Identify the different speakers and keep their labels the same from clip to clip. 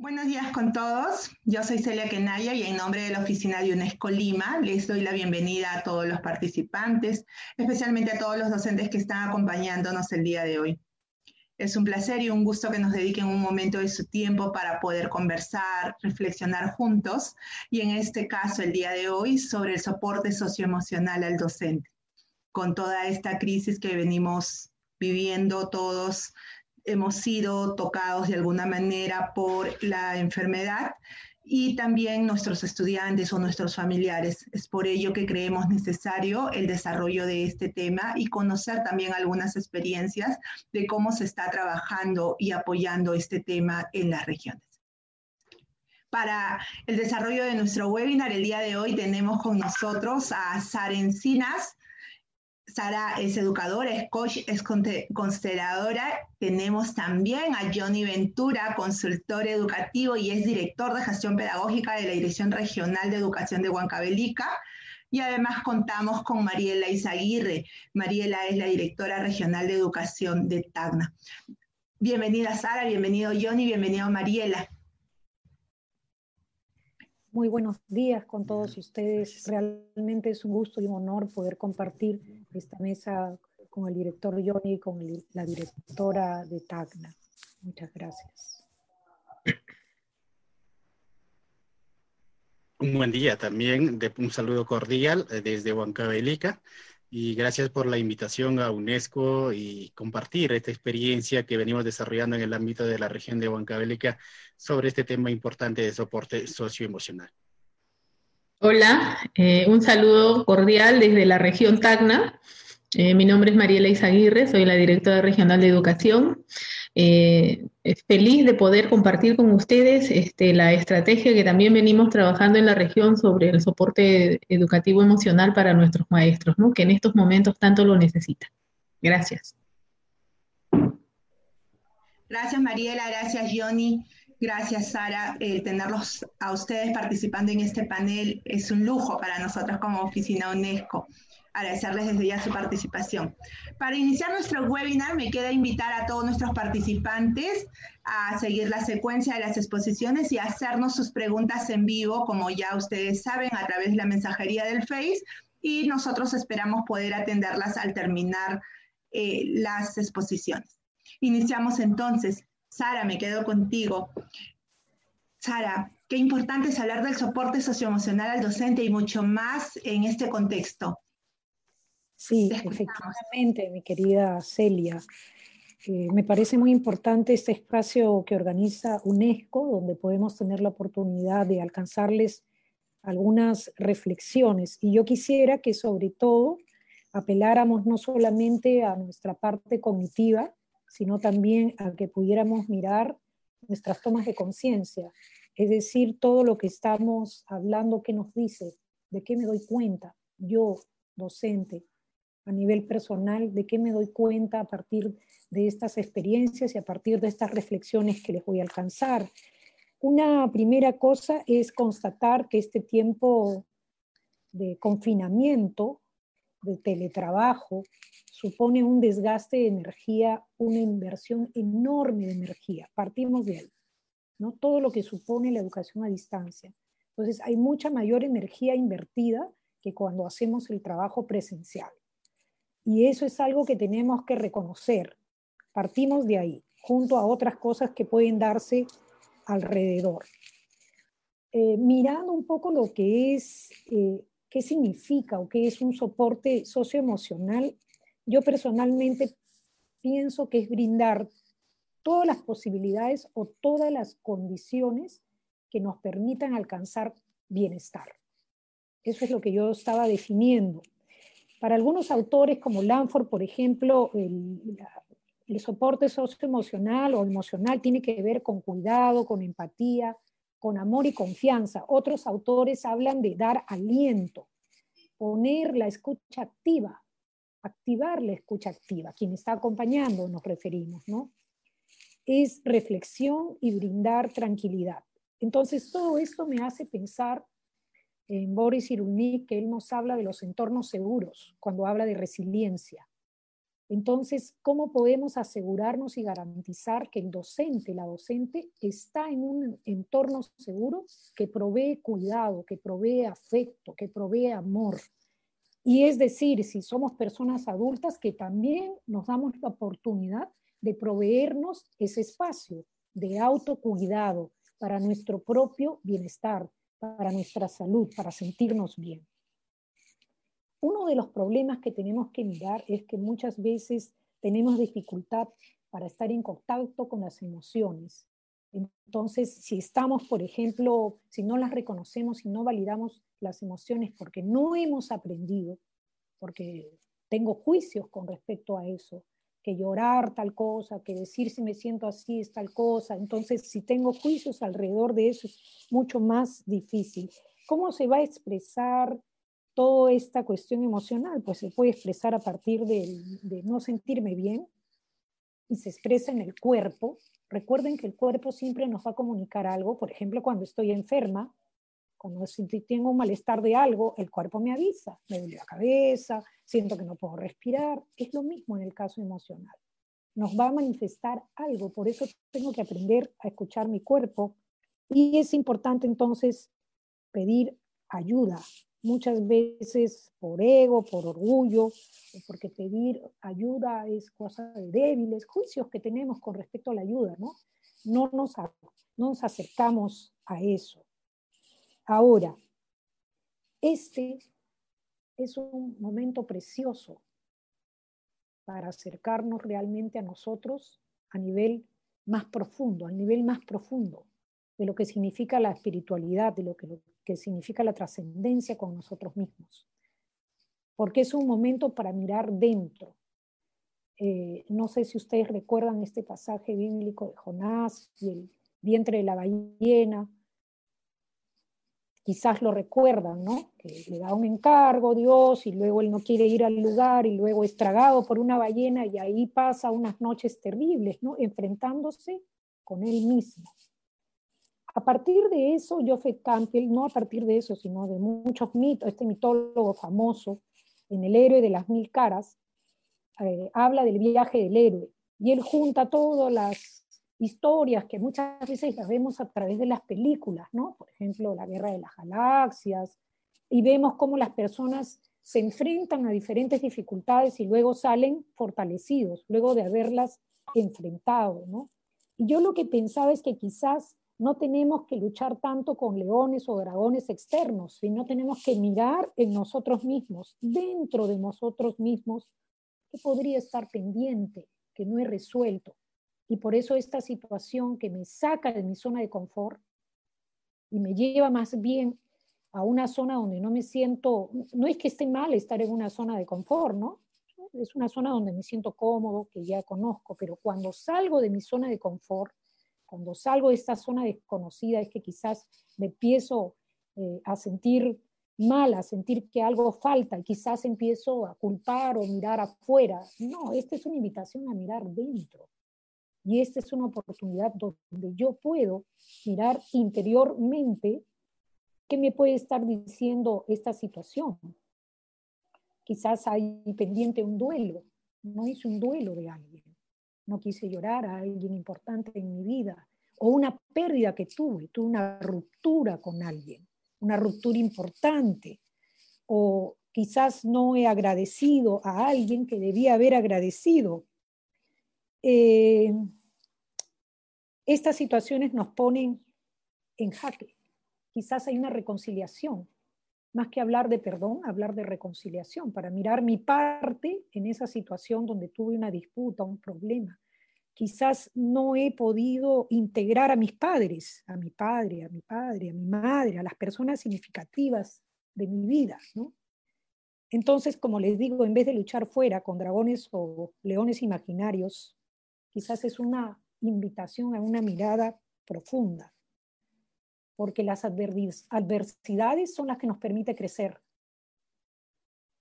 Speaker 1: Buenos días con todos. Yo soy Celia Kenaya y en nombre de la oficina de UNESCO Lima les doy la bienvenida a todos los participantes, especialmente a todos los docentes que están acompañándonos el día de hoy. Es un placer y un gusto que nos dediquen un momento de su tiempo para poder conversar, reflexionar juntos y en este caso el día de hoy sobre el soporte socioemocional al docente. Con toda esta crisis que venimos viviendo todos hemos sido tocados de alguna manera por la enfermedad y también nuestros estudiantes o nuestros familiares. Es por ello que creemos necesario el desarrollo de este tema y conocer también algunas experiencias de cómo se está trabajando y apoyando este tema en las regiones. Para el desarrollo de nuestro webinar, el día de hoy tenemos con nosotros a Sara Encinas, Sara es educadora, es coach, es consteladora. Tenemos también a Johnny Ventura, consultor educativo y es director de gestión pedagógica de la Dirección Regional de Educación de Huancavelica. Y además contamos con Mariela Izaguirre. Mariela es la directora regional de educación de Tacna. Bienvenida Sara, bienvenido Johnny, bienvenido Mariela.
Speaker 2: Muy buenos días con todos ustedes. Realmente es un gusto y un honor poder compartir esta mesa con el director Johnny y con la directora de Tacna. Muchas gracias.
Speaker 3: Un buen día también, un saludo cordial eh, desde Huancavelica y gracias por la invitación a UNESCO y compartir esta experiencia que venimos desarrollando en el ámbito de la región de Huancavelica sobre este tema importante de soporte socioemocional.
Speaker 4: Hola, eh, un saludo cordial desde la región Tacna. Eh, mi nombre es Mariela Izaguirre, soy la directora regional de educación. Eh, feliz de poder compartir con ustedes este, la estrategia que también venimos trabajando en la región sobre el soporte educativo emocional para nuestros maestros, que en estos momentos tanto lo necesitan. Gracias.
Speaker 1: Gracias Mariela, gracias Johnny, gracias Sara. El tenerlos a ustedes participando en este panel es un lujo para nosotros como Oficina UNESCO agradecerles desde ya su participación. Para iniciar nuestro webinar, me queda invitar a todos nuestros participantes a seguir la secuencia de las exposiciones y hacernos sus preguntas en vivo, como ya ustedes saben, a través de la mensajería del Face, y nosotros esperamos poder atenderlas al terminar eh, las exposiciones. Iniciamos entonces. Sara, me quedo contigo. Sara, qué importante es hablar del soporte socioemocional al docente y mucho más en este contexto.
Speaker 2: Sí, efectivamente, mi querida Celia. Eh, me parece muy importante este espacio que organiza UNESCO, donde podemos tener la oportunidad de alcanzarles algunas reflexiones. Y yo quisiera que sobre todo apeláramos no solamente a nuestra parte cognitiva, sino también a que pudiéramos mirar nuestras tomas de conciencia, es decir, todo lo que estamos hablando, qué nos dice, de qué me doy cuenta, yo, docente, a nivel personal, de qué me doy cuenta a partir de estas experiencias y a partir de estas reflexiones que les voy a alcanzar. Una primera cosa es constatar que este tiempo de confinamiento, de teletrabajo, supone un desgaste de energía, una inversión enorme de energía. Partimos de ahí, ¿no? Todo lo que supone la educación a distancia. Entonces, hay mucha mayor energía invertida que cuando hacemos el trabajo presencial. Y eso es algo que tenemos que reconocer. Partimos de ahí, junto a otras cosas que pueden darse alrededor. Eh, mirando un poco lo que es, eh, qué significa o qué es un soporte socioemocional, yo personalmente pienso que es brindar todas las posibilidades o todas las condiciones que nos permitan alcanzar bienestar. Eso es lo que yo estaba definiendo. Para algunos autores como Lanford, por ejemplo, el, soporte socioemocional o emocional tiene que ver con cuidado, con empatía, con amor y confianza. Otros autores hablan de dar aliento, poner la escucha activa, activar la escucha activa, quien está acompañando nos referimos, ¿no? Es reflexión y brindar tranquilidad. Entonces, todo esto me hace pensar en Boris Cyrulnik, que él nos habla de los entornos seguros cuando habla de resiliencia. Entonces, ¿cómo podemos asegurarnos y garantizar que el docente, la docente, está en un entorno seguro que provee cuidado, que provee afecto, que provee amor? Y es decir, si somos personas adultas, que también nos damos la oportunidad de proveernos ese espacio de autocuidado para nuestro propio bienestar, para nuestra salud, para sentirnos bien. Uno de los problemas que tenemos que mirar es que muchas veces tenemos dificultad para estar en contacto con las emociones. Entonces, si estamos, por ejemplo, si no las reconocemos, si no validamos las emociones porque no hemos aprendido, porque tengo juicios con respecto a eso, que llorar tal cosa, que decir si me siento así es tal cosa. Entonces, si tengo juicios alrededor de eso, es mucho más difícil. ¿Cómo se va a expresar toda esta cuestión emocional, pues se puede expresar a partir de, no sentirme bien y se expresa en el cuerpo. Recuerden que el cuerpo siempre nos va a comunicar algo, por ejemplo, cuando estoy enferma, cuando tengo un malestar de algo, el cuerpo me avisa, me duele la cabeza, siento que no puedo respirar. Es lo mismo en el caso emocional. Nos va a manifestar algo, por eso tengo que aprender a escuchar mi cuerpo y es importante entonces pedir ayuda, muchas veces por ego, por orgullo, porque pedir ayuda es cosa de débiles, juicios que tenemos con respecto a la ayuda, ¿no? No nos, no nos acercamos a eso. Ahora, este es un momento precioso para acercarnos realmente a nosotros a nivel más profundo, al nivel más profundo de lo que significa la espiritualidad, de lo que, que significa la trascendencia con nosotros mismos. Porque es un momento para mirar dentro. Eh, no sé si ustedes recuerdan este pasaje bíblico de Jonás y el vientre de la ballena. Quizás lo recuerdan, ¿no? Que le da un encargo Dios y luego él no quiere ir al lugar y luego es tragado por una ballena y ahí pasa unas noches terribles, ¿no? Enfrentándose con él mismo. A partir de eso, Joseph Campbell, no a partir de eso, sino de muchos mitos, este mitólogo famoso, en El héroe de las mil caras, eh, habla del viaje del héroe. Y él junta todas las historias que muchas veces las vemos a través de las películas, ¿no? Por ejemplo, la guerra de las galaxias, y vemos cómo las personas se enfrentan a diferentes dificultades y luego salen fortalecidos, luego de haberlas enfrentado, ¿no? Y yo lo que pensaba es que quizás no tenemos que luchar tanto con leones o dragones externos, sino tenemos que mirar en nosotros mismos, dentro de nosotros mismos, que podría estar pendiente, que no he resuelto. Y por eso esta situación que me saca de mi zona de confort y me lleva más bien a una zona donde no me siento, no es que esté mal estar en una zona de confort, ¿no? Es una zona donde me siento cómodo, que ya conozco, pero cuando salgo de mi zona de confort, cuando salgo de esta zona desconocida es que quizás me empiezo eh, a sentir mal, a sentir que algo falta y quizás empiezo a culpar o mirar afuera. No, esta es una invitación a mirar dentro. Y esta es una oportunidad donde yo puedo mirar interiormente qué me puede estar diciendo esta situación. Quizás hay pendiente un duelo, no hice un duelo de alguien no quise llorar a alguien importante en mi vida, o una pérdida que tuve, tuve una ruptura con alguien, una ruptura importante, o quizás no he agradecido a alguien que debía haber agradecido. Eh, estas situaciones nos ponen en jaque. Quizás hay una reconciliación, más que hablar de perdón, hablar de reconciliación, para mirar mi parte en esa situación donde tuve una disputa, un problema. Quizás no he podido integrar a mis padres, a mi padre, a mi padre, a mi madre, a las personas significativas de mi vida, Entonces, como les digo, en vez de luchar fuera con dragones o leones imaginarios, quizás es una invitación a una mirada profunda, porque las adversidades son las que nos permiten crecer.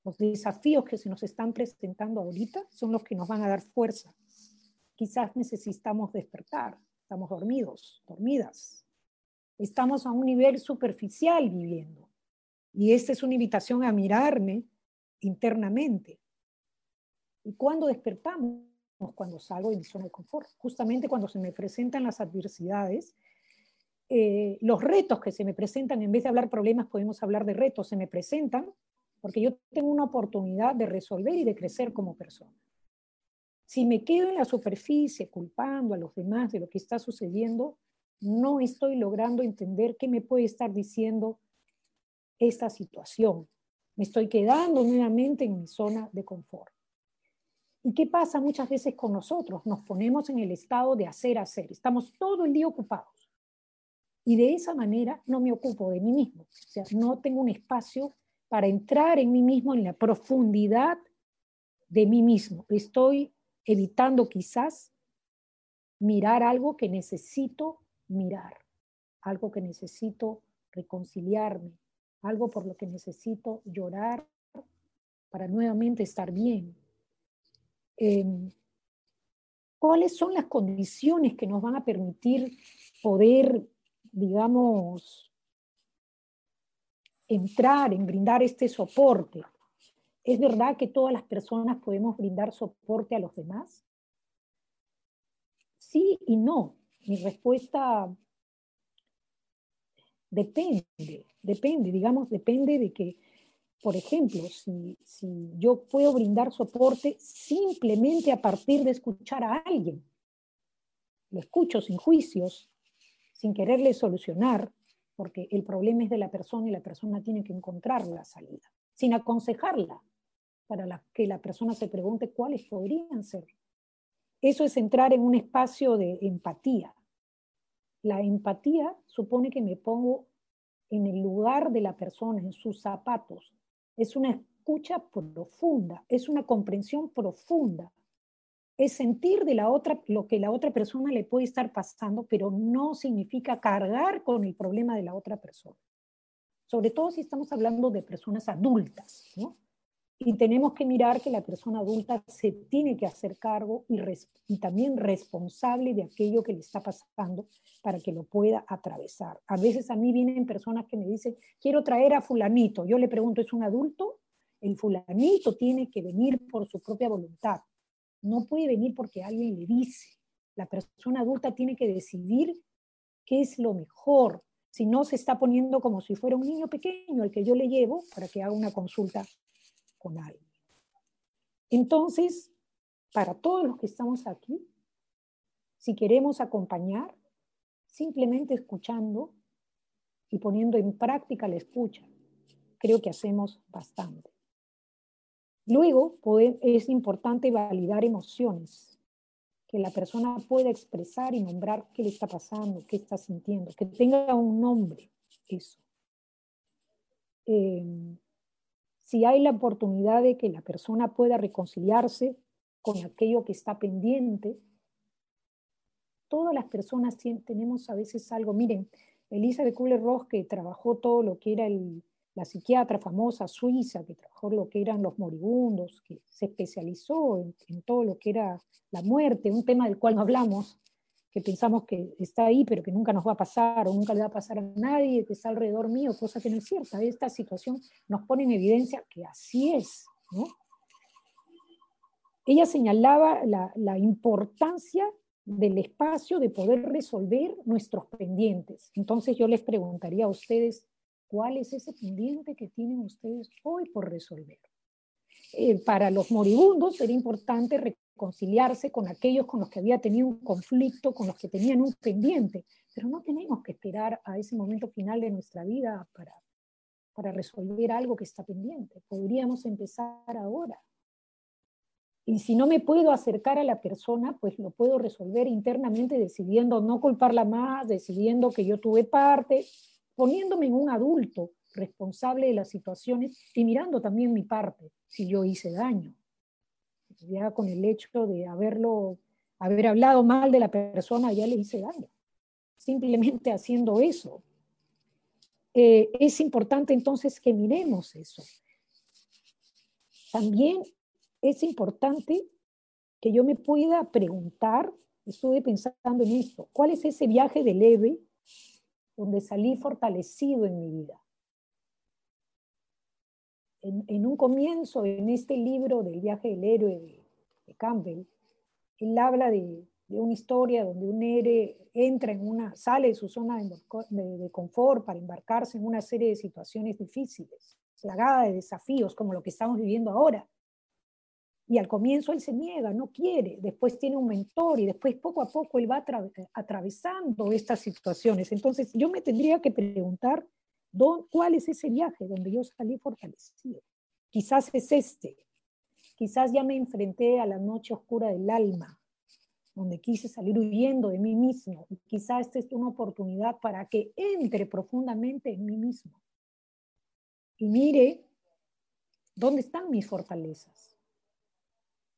Speaker 2: Los desafíos que se nos están presentando ahorita son los que nos van a dar fuerza. Quizás necesitamos despertar, estamos dormidos, dormidas. Estamos a un nivel superficial viviendo. Y esta es una invitación a mirarme internamente. ¿Y cuándo despertamos? Cuando salgo de mi zona de confort. Justamente cuando se me presentan las adversidades, eh, los retos que se me presentan, en vez de hablar problemas, podemos hablar de retos, se me presentan porque yo tengo una oportunidad de resolver y de crecer como persona. Si me quedo en la superficie culpando a los demás de lo que está sucediendo, no estoy logrando entender qué me puede estar diciendo esta situación. Me estoy quedando nuevamente en mi zona de confort. ¿Y qué pasa muchas veces con nosotros? Nos ponemos en el estado de hacer, hacer. Estamos todo el día ocupados. Y de esa manera no me ocupo de mí mismo. O sea, no tengo un espacio para entrar en mí mismo, en la profundidad de mí mismo. Estoy evitando quizás mirar algo que necesito mirar, algo que necesito reconciliarme, algo por lo que necesito llorar para nuevamente estar bien. Em, ¿Cuáles son las condiciones que nos van a permitir poder, digamos, entrar en brindar este soporte? ¿Es verdad que todas las personas podemos brindar soporte a los demás? Sí y no. Mi respuesta depende, depende, digamos, depende de que, por ejemplo, si, yo puedo brindar soporte simplemente a partir de escuchar a alguien, lo escucho sin juicios, sin quererle solucionar, porque el problema es de la persona y la persona tiene que encontrar la salida, sin aconsejarla, para que la persona se pregunte cuáles podrían ser eso es entrar en un espacio de empatía. La empatía supone que me pongo en el lugar de la persona, en sus zapatos. Es una escucha profunda, es una comprensión profunda. Es sentir de la otra lo que la otra persona le puede estar pasando, pero no significa cargar con el problema de la otra persona. Sobre todo si estamos hablando de personas adultas, ¿no? Y tenemos que mirar que la persona adulta se tiene que hacer cargo y, también responsable de aquello que le está pasando para que lo pueda atravesar. A veces a mí vienen personas que me dicen, quiero traer a fulanito. Yo le pregunto, ¿es un adulto? El fulanito tiene que venir por su propia voluntad. No puede venir porque alguien le dice. La persona adulta tiene que decidir qué es lo mejor. Si no, se está poniendo como si fuera un niño pequeño al que yo le llevo para que haga una consulta con alguien. Entonces, para todos los que estamos aquí, si queremos acompañar, simplemente escuchando y poniendo en práctica la escucha, creo que hacemos bastante. Luego, es importante validar emociones, que la persona pueda expresar y nombrar qué le está pasando, qué está sintiendo, que tenga un nombre, eso. Eh, si hay la oportunidad de que la persona pueda reconciliarse con aquello que está pendiente, todas las personas tenemos a veces algo. Miren, Elizabeth Kubler-Ross, que trabajó todo lo que era la psiquiatra famosa suiza, que trabajó lo que eran los moribundos, que se especializó en, todo lo que era la muerte, un tema del cual no hablamos, que pensamos que está ahí, pero que nunca nos va a pasar o nunca le va a pasar a nadie que está alrededor mío, cosa que no es cierta. Esta situación nos pone en evidencia que así es. Ella señalaba la, importancia del espacio de poder resolver nuestros pendientes. Entonces yo les preguntaría a ustedes, ¿cuál es ese pendiente que tienen ustedes hoy por resolver? Eh, para los moribundos sería importante reconciliarse con aquellos con los que había tenido un conflicto, con los que tenían un pendiente, pero no tenemos que esperar a ese momento final de nuestra vida para, para resolver algo que está pendiente. Podríamos empezar ahora. Y si no me puedo acercar a la persona, pues lo puedo resolver internamente decidiendo no culparla más, decidiendo que yo tuve parte, poniéndome en un adulto responsable de las situaciones y mirando también mi parte, si yo hice daño. Ya con el hecho de haberlo, haber hablado mal de la persona, ya le hice daño. Simplemente haciendo eso. Eh, es importante entonces que miremos eso. También es importante que yo me pueda preguntar, estuve pensando en esto, ¿cuál es ese viaje del leve donde salí fortalecido en mi vida? En, un comienzo, en este libro del viaje del héroe de Campbell, él habla de, una historia donde un héroe entra en una, sale de su zona de, confort para embarcarse en una serie de situaciones difíciles, plagada de desafíos como lo que estamos viviendo ahora. Y al comienzo él se niega, no quiere, después tiene un mentor y después poco a poco él va atravesando estas situaciones. Entonces yo me tendría que preguntar, ¿cuál es ese viaje donde yo salí fortalecido? Quizás es este, quizás ya me enfrenté a la noche oscura del alma, donde quise salir huyendo de mí mismo. Quizás esta es una oportunidad para que entre profundamente en mí mismo y mire dónde están mis fortalezas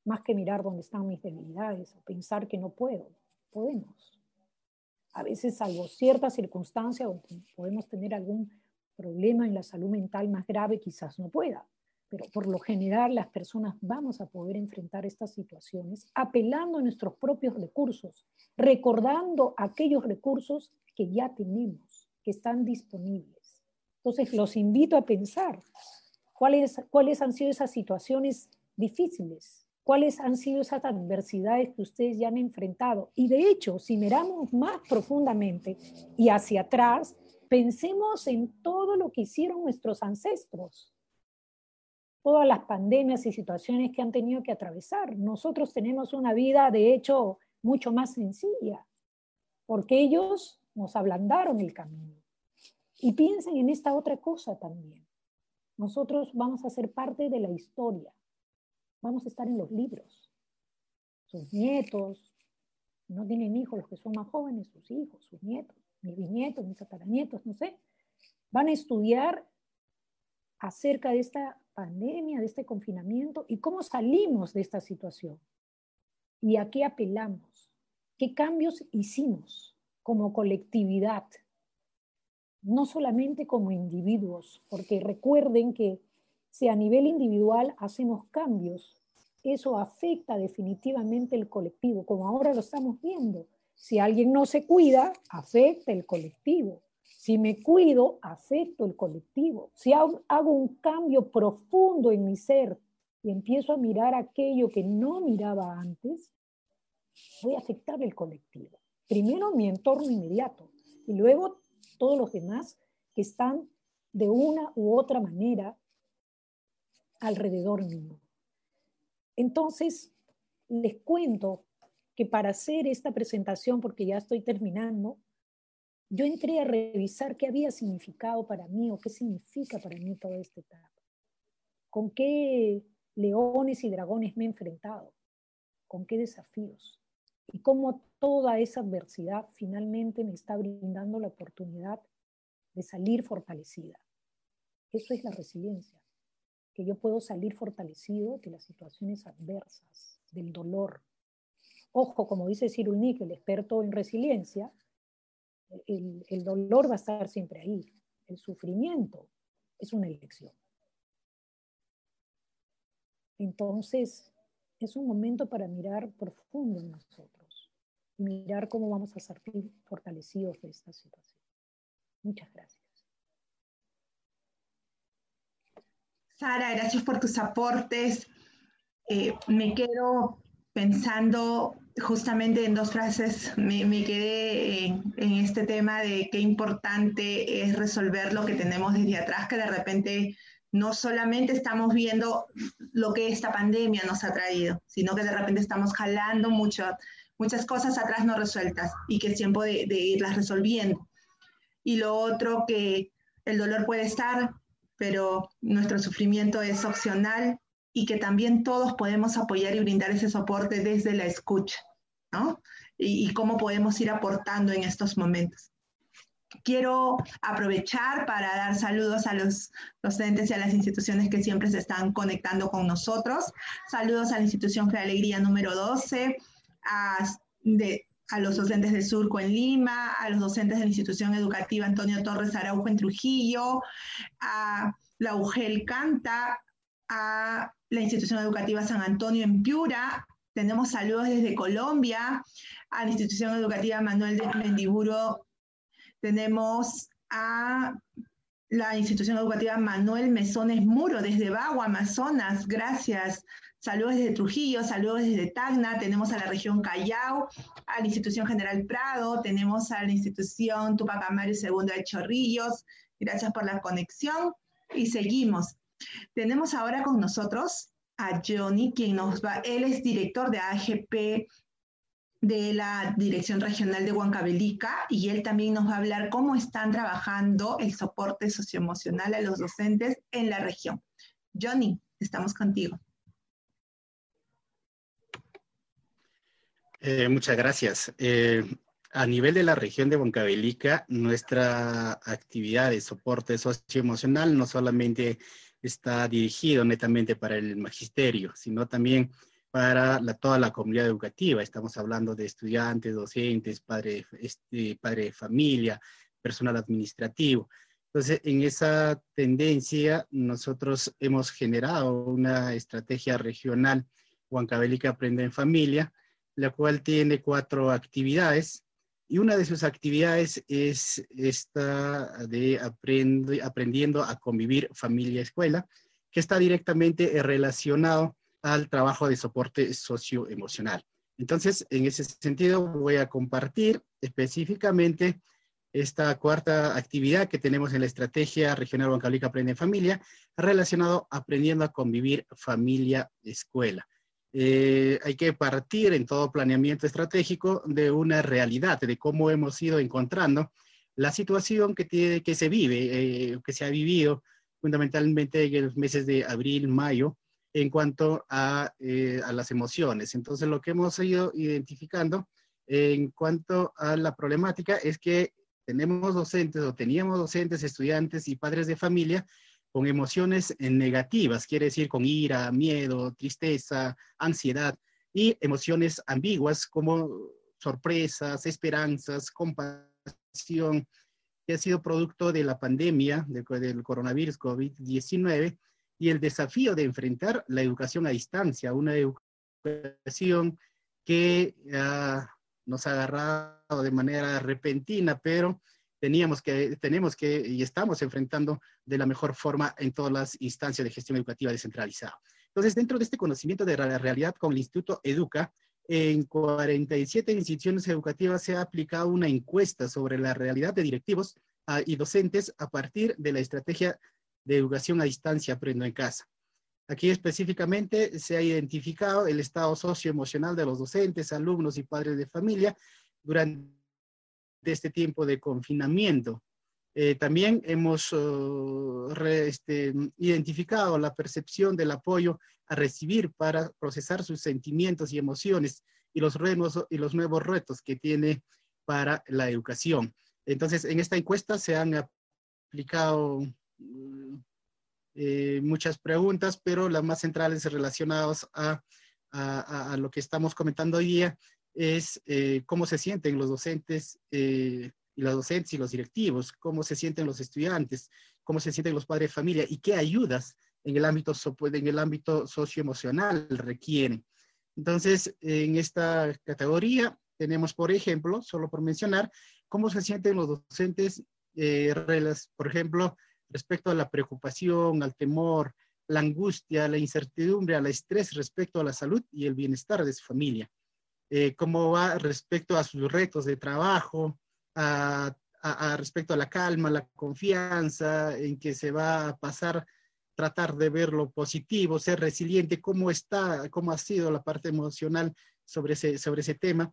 Speaker 2: más que mirar dónde están mis debilidades o pensar que no puedo. Podemos. A veces, salvo ciertas circunstancias donde podemos tener algún problema en la salud mental más grave, quizás no pueda. Pero por lo general las personas vamos a poder enfrentar estas situaciones apelando a nuestros propios recursos, recordando aquellos recursos que ya tenemos, que están disponibles. Entonces los invito a pensar cuáles, cuáles han sido esas situaciones difíciles cuáles han sido esas adversidades que ustedes ya han enfrentado. Y de hecho, si miramos más profundamente y hacia atrás, pensemos en todo lo que hicieron nuestros ancestros, todas las pandemias y situaciones que han tenido que atravesar. Nosotros tenemos una vida, de hecho, mucho más sencilla, porque ellos nos ablandaron el camino. Y piensen en esta otra cosa también. Nosotros vamos a ser parte de la historia vamos a estar en los libros. Sus nietos, no tienen hijos los que son más jóvenes, sus hijos, sus nietos, mis bisnietos, mis tataranietos, no sé, van a estudiar acerca de esta pandemia, de este confinamiento y cómo salimos de esta situación. ¿Y a qué apelamos? ¿Qué cambios hicimos como colectividad? No solamente como individuos, porque recuerden que si a nivel individual hacemos cambios, eso afecta definitivamente el colectivo, como ahora lo estamos viendo. Si alguien no se cuida, afecta el colectivo. Si me cuido, afecto el colectivo. Si hago un cambio profundo en mi ser y empiezo a mirar aquello que no miraba antes, voy a afectar el colectivo. Primero mi entorno inmediato y luego todos los demás que están de una u otra manera alrededor mío. Entonces, les cuento que para hacer esta presentación, porque ya estoy terminando, yo entré a revisar qué había significado para mí o qué significa para mí toda esta etapa. Con qué leones y dragones me he enfrentado, con qué desafíos y cómo toda esa adversidad finalmente me está brindando la oportunidad de salir fortalecida. Eso es la resiliencia que yo puedo salir fortalecido de las situaciones adversas, del dolor. Ojo, como dice Cyril Nick, el experto en resiliencia, el, el dolor va a estar siempre ahí. El sufrimiento es una elección. Entonces, es un momento para mirar profundo en nosotros mirar cómo vamos a salir fortalecidos de esta situación. Muchas gracias.
Speaker 1: Sara, gracias por tus aportes. Eh, me quedo pensando justamente en dos frases, me, quedé en, este tema de qué importante es resolver lo que tenemos desde atrás, que de repente no solamente estamos viendo lo que esta pandemia nos ha traído, sino que de repente estamos jalando muchas cosas atrás no resueltas y que es tiempo de irlas resolviendo. Y lo otro, que el dolor puede estar, pero nuestro sufrimiento es opcional y que también todos podemos apoyar y brindar ese soporte desde la escucha, ¿no? Y, cómo podemos ir aportando en estos momentos. Quiero aprovechar para dar saludos a los docentes y a las instituciones que siempre se están conectando con nosotros. Saludos a la institución Fe Alegría número 12, a, a los docentes de Surco en Lima, a los docentes de la institución educativa Antonio Torres Araujo en Trujillo, a la UGEL Canta, a la institución educativa San Antonio en Piura. Tenemos saludos desde Colombia, a la institución educativa Manuel de Mendiburo. Tenemos a la institución educativa Manuel Mesones Muro desde Bagua, Amazonas. Gracias. Saludos desde Trujillo, saludos desde Tacna, tenemos a la región Callao, a la Institución General Prado, tenemos a la Institución Tupac Amaru II de Chorrillos. Gracias por la conexión y seguimos. Tenemos ahora con nosotros a Johnny, quien nos va, él es director de AGP de la Dirección Regional de Huancavelica y él también nos va a hablar cómo están trabajando el soporte socioemocional a los docentes en la región. Johnny, estamos contigo.
Speaker 3: Eh, muchas gracias. Eh, a nivel de la región de Huancavelica, nuestra actividad de soporte socioemocional no solamente está dirigido netamente para el magisterio, sino también para toda la comunidad educativa. Estamos hablando de estudiantes, docentes, padre, este, padre de familia, personal administrativo. Entonces, en esa tendencia, nosotros hemos generado una estrategia regional Huancavelica Aprende en Familia, la cual tiene cuatro actividades. Y una de sus actividades es esta de aprendiendo a convivir familia-escuela, que está directamente relacionado al trabajo de soporte socioemocional. Entonces, en ese sentido, voy a compartir específicamente esta cuarta actividad que tenemos en la estrategia regional Bancalica Aprende en Familia, relacionado aprendiendo a convivir familia-escuela. Eh, hay que partir en todo planeamiento estratégico de una realidad, de cómo hemos ido encontrando la situación que, tiene, que se vive, eh, que se ha vivido fundamentalmente en los meses de abril, mayo, en cuanto eh, a, las emociones. Entonces, lo que hemos ido identificando en cuanto a la problemática es que tenemos docentes o teníamos docentes, estudiantes y padres de familia con emociones negativas, quiere decir con ira, miedo, tristeza, ansiedad y emociones ambiguas como sorpresas, esperanzas, compasión, que ha sido producto de la pandemia del coronavirus COVID-19 y el desafío de enfrentar la educación a distancia, una educación que nos ha agarrado de manera repentina, pero teníamos que, tenemos que y estamos enfrentando de la mejor forma en todas las instancias de gestión educativa descentralizada. Entonces, dentro de este conocimiento de la realidad con el Instituto Educa, en 47 instituciones educativas se ha aplicado una encuesta sobre la realidad de directivos ah, y docentes a partir de la estrategia de educación a distancia Aprendo en Casa. Aquí específicamente se ha identificado el estado socioemocional de los docentes, alumnos y padres de familia durante este tiempo de confinamiento. Eh, también hemos oh, este, identificado la percepción del apoyo a recibir para procesar sus sentimientos y emociones y los, y los nuevos retos que tiene para la educación. Entonces, en esta encuesta se han aplicado eh, muchas preguntas, pero las más centrales relacionadas a, a, lo que estamos comentando hoy día es eh, cómo se sienten los docentes eh, y las docentes y los directivos, cómo se sienten los estudiantes, cómo se sienten los padres de familia y qué ayudas en el ámbito, en el ámbito socioemocional requieren. Entonces, en esta categoría tenemos, por ejemplo, solo por mencionar, cómo se sienten los docentes, por ejemplo, respecto a la preocupación, al temor, la angustia, la incertidumbre, al estrés respecto a la salud y el bienestar de su familia. Eh, cómo va respecto a sus retos de trabajo, a, respecto a la calma, la confianza, en que se va a pasar, tratar de ver lo positivo, ser resiliente, cómo está, cómo ha sido la parte emocional sobre ese, sobre ese tema,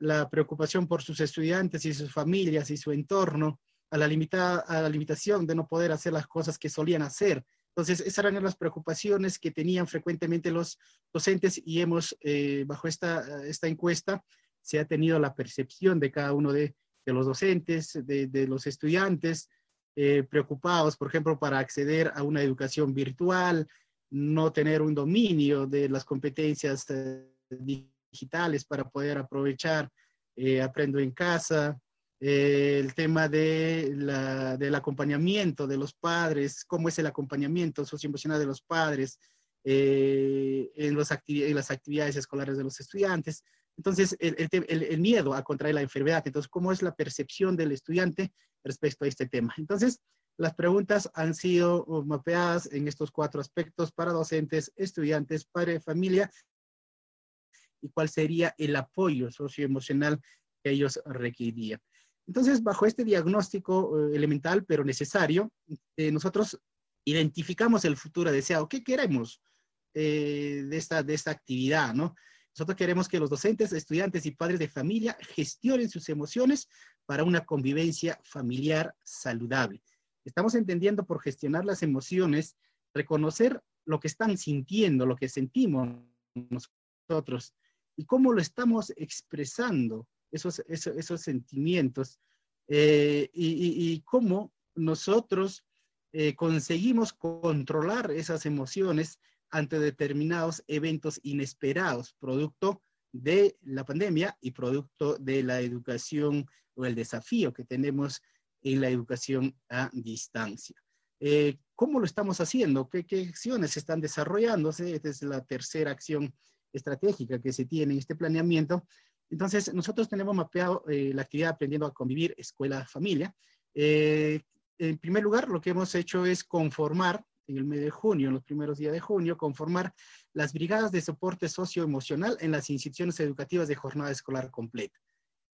Speaker 3: la preocupación por sus estudiantes y sus familias y su entorno, a la, limitada, a la limitación de no poder hacer las cosas que solían hacer. Entonces, esas eran las preocupaciones que tenían frecuentemente los docentes y hemos, eh, bajo esta, esta encuesta, se ha tenido la percepción de cada uno de, de los docentes, de, de los estudiantes, eh, preocupados, por ejemplo, para acceder a una educación virtual, no tener un dominio de las competencias eh, digitales para poder aprovechar Aprendo en casa, eh, el tema de la, del acompañamiento de los padres, cómo es el acompañamiento socioemocional de los padres eh, en, los en las actividades escolares de los estudiantes. Entonces, el, miedo a contraer la enfermedad. Entonces, ¿cómo es la percepción del estudiante respecto a este tema? Entonces, las preguntas han sido mapeadas en estos cuatro aspectos para docentes, estudiantes, padre familia y cuál sería el apoyo socioemocional que ellos requerían. Entonces, bajo este diagnóstico eh, elemental pero necesario, eh, nosotros identificamos el futuro deseado. ¿Qué queremos eh, de, esta, de esta actividad? ¿no? Nosotros queremos que los docentes, estudiantes y padres de familia gestionen sus emociones para una convivencia familiar saludable. Estamos entendiendo por gestionar las emociones, reconocer lo que están sintiendo, lo que sentimos nosotros y cómo lo estamos expresando, esos, esos, sentimientos, eh, y, cómo nosotros eh, conseguimos controlar esas emociones ante determinados eventos inesperados, producto de la pandemia y producto de la educación o el desafío que tenemos en la educación a distancia. Eh, ¿Cómo lo estamos haciendo? ¿Qué, ¿Qué, acciones están desarrollándose? Esta es la tercera acción estratégica que se tiene en este planeamiento. Entonces, nosotros tenemos mapeado eh, la actividad Aprendiendo a Convivir Escuela-Familia. Eh, en primer lugar, lo que hemos hecho es conformar en el mes de junio, en los primeros días de junio, conformar las brigadas de soporte socioemocional en las instituciones educativas de jornada escolar completa,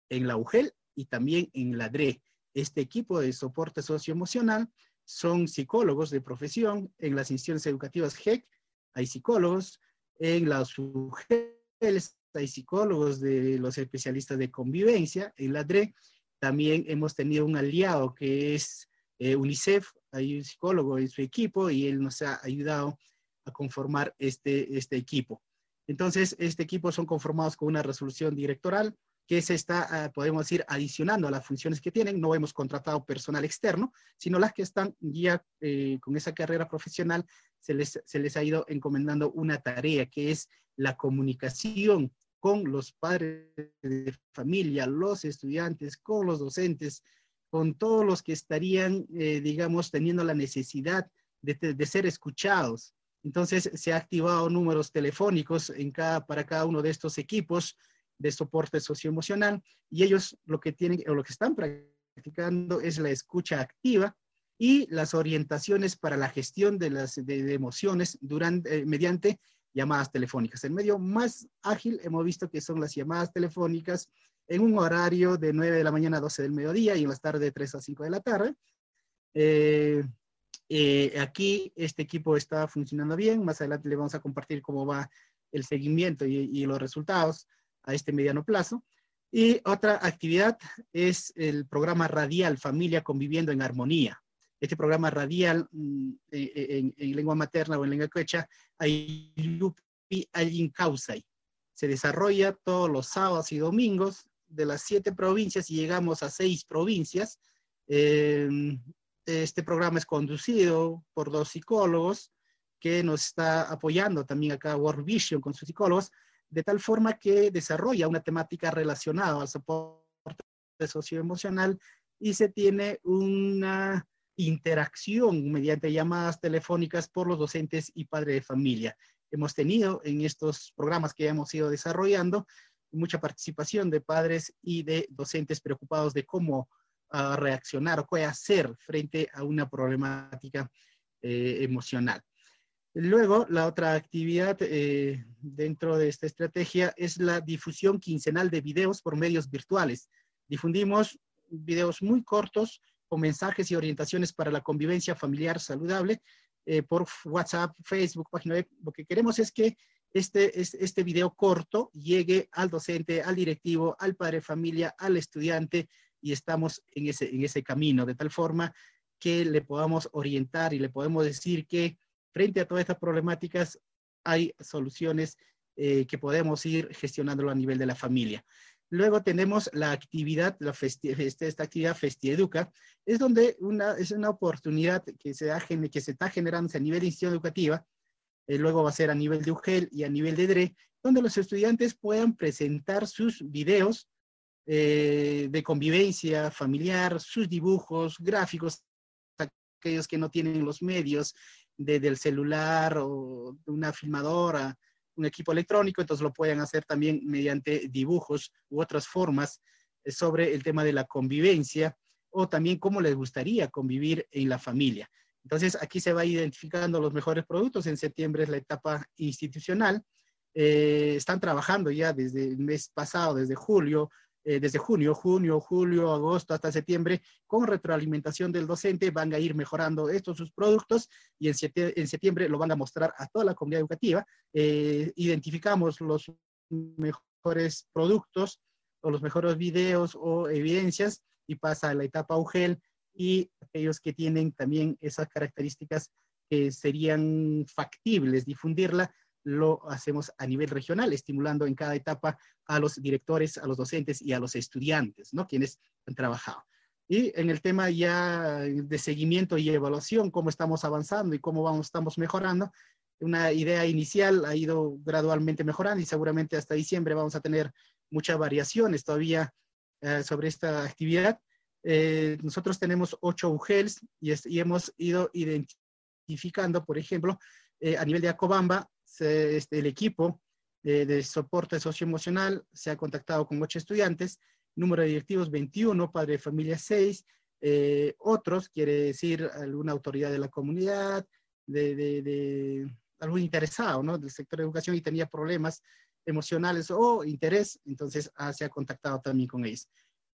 Speaker 3: en la UGEL y también en la DRE. Este equipo de soporte socioemocional son psicólogos de profesión en las instituciones educativas GEC, hay psicólogos, en las UGELs hay psicólogos de los especialistas de convivencia, en la DRE también hemos tenido un aliado que es eh, UNICEF, hay un psicólogo en su equipo y él nos ha ayudado a conformar este, este equipo. Entonces, este equipo son conformados con una resolución directoral que se está, ah, podemos decir, adicionando a las funciones que tienen. No hemos contratado personal externo, sino las que están ya eh, con esa carrera profesional, se les, se les ha ido encomendando una tarea que es la comunicación con los padres de familia, los estudiantes, con los docentes, con todos los que estarían, eh, digamos, teniendo la necesidad de, ser escuchados. Entonces, se ha activado números telefónicos para cada uno de estos equipos de soporte socioemocional y ellos lo que tienen o lo que están practicando es la escucha activa y las orientaciones para la gestión de las emociones durante, eh, mediante llamadas telefónicas. El medio más ágil hemos visto que son las llamadas telefónicas en un horario de 9 de la mañana a 12 del mediodía y en las tardes de 3 a 5 de la tarde. Eh, eh, aquí este equipo está funcionando bien. Más adelante le vamos a compartir cómo va el seguimiento y, y los resultados a este mediano plazo. Y otra actividad es el programa radial Familia Conviviendo en Armonía. Este programa radial mm, eh, eh, en, lengua materna o en lengua quechua, Ayupi Ayin Causay. Se desarrolla todos los sábados y domingos de las siete provincias y llegamos a seis provincias. Em, este programa es conducido por dos psicólogos que nos está apoyando también acá World Vision con sus psicólogos de tal forma que desarrolla una temática relacionada al soporte socioemocional y se tiene una interacción mediante llamadas telefónicas por los docentes y padres de familia. Hemos tenido en estos programas que hemos ido desarrollando mucha participación de padres y de docentes preocupados de cómo ah, reaccionar o qué hacer frente a una problemática eh, emocional. Luego, la otra actividad eh, dentro de esta estrategia es la difusión quincenal de videos por medios virtuales. Difundimos videos muy cortos con mensajes y orientaciones para la convivencia familiar saludable eh, por WhatsApp, Facebook, página web. Lo que queremos es que este, este video corto llegue al docente, al directivo, al padre de familia, al estudiante y estamos en ese, en ese camino, de tal forma que le podamos orientar y le podemos decir que frente a todas estas problemáticas hay soluciones eh, que podemos ir gestionándolo a nivel de la familia. Luego tenemos la actividad, la este, esta actividad FestiEduca, es donde una, es una oportunidad que se, que se está generando a nivel de institución educativa, eh, luego va a ser a nivel de UGEL y a nivel de DRE, donde los estudiantes puedan presentar sus videos eh, de convivencia familiar, sus dibujos, gráficos, aquellos que no tienen los medios, desde el celular o de una filmadora un equipo electrónico, entonces lo pueden hacer también mediante dibujos u otras formas eh, sobre el tema de la convivencia o también cómo les gustaría convivir en la familia. Entonces, aquí se va identificando los mejores productos. En septiembre es la etapa institucional. Eh, están trabajando ya desde el mes pasado, desde julio, eh, desde junio, junio, julio, agosto hasta septiembre, con retroalimentación del docente, van a ir mejorando estos sus productos y en, septiembre lo van a mostrar a toda la comunidad educativa. Eh, identificamos los mejores productos o los mejores videos o evidencias y pasa a la etapa UGEL y aquellos que tienen también esas características que serían factibles difundirla, lo hacemos a nivel regional, estimulando en cada etapa a los directores, a los docentes y a los estudiantes, ¿no? Quienes han trabajado. Y en el tema ya de seguimiento y evaluación, cómo estamos avanzando y cómo vamos, estamos mejorando, una idea inicial ha ido gradualmente mejorando y seguramente hasta diciembre vamos a tener muchas variaciones todavía eh, sobre esta actividad. Eh, nosotros tenemos ocho UGELs y, hemos ido identificando, por ejemplo, eh, a nivel de Acobamba, este, el equipo de soporte socioemocional se ha contactado con ocho estudiantes, número de directivos 21, padre de familia 6, eh, otros, quiere decir alguna autoridad de la comunidad, de, de, algún interesado ¿no? del sector de educación y tenía problemas emocionales o interés, entonces ah, se ha contactado también con ellos.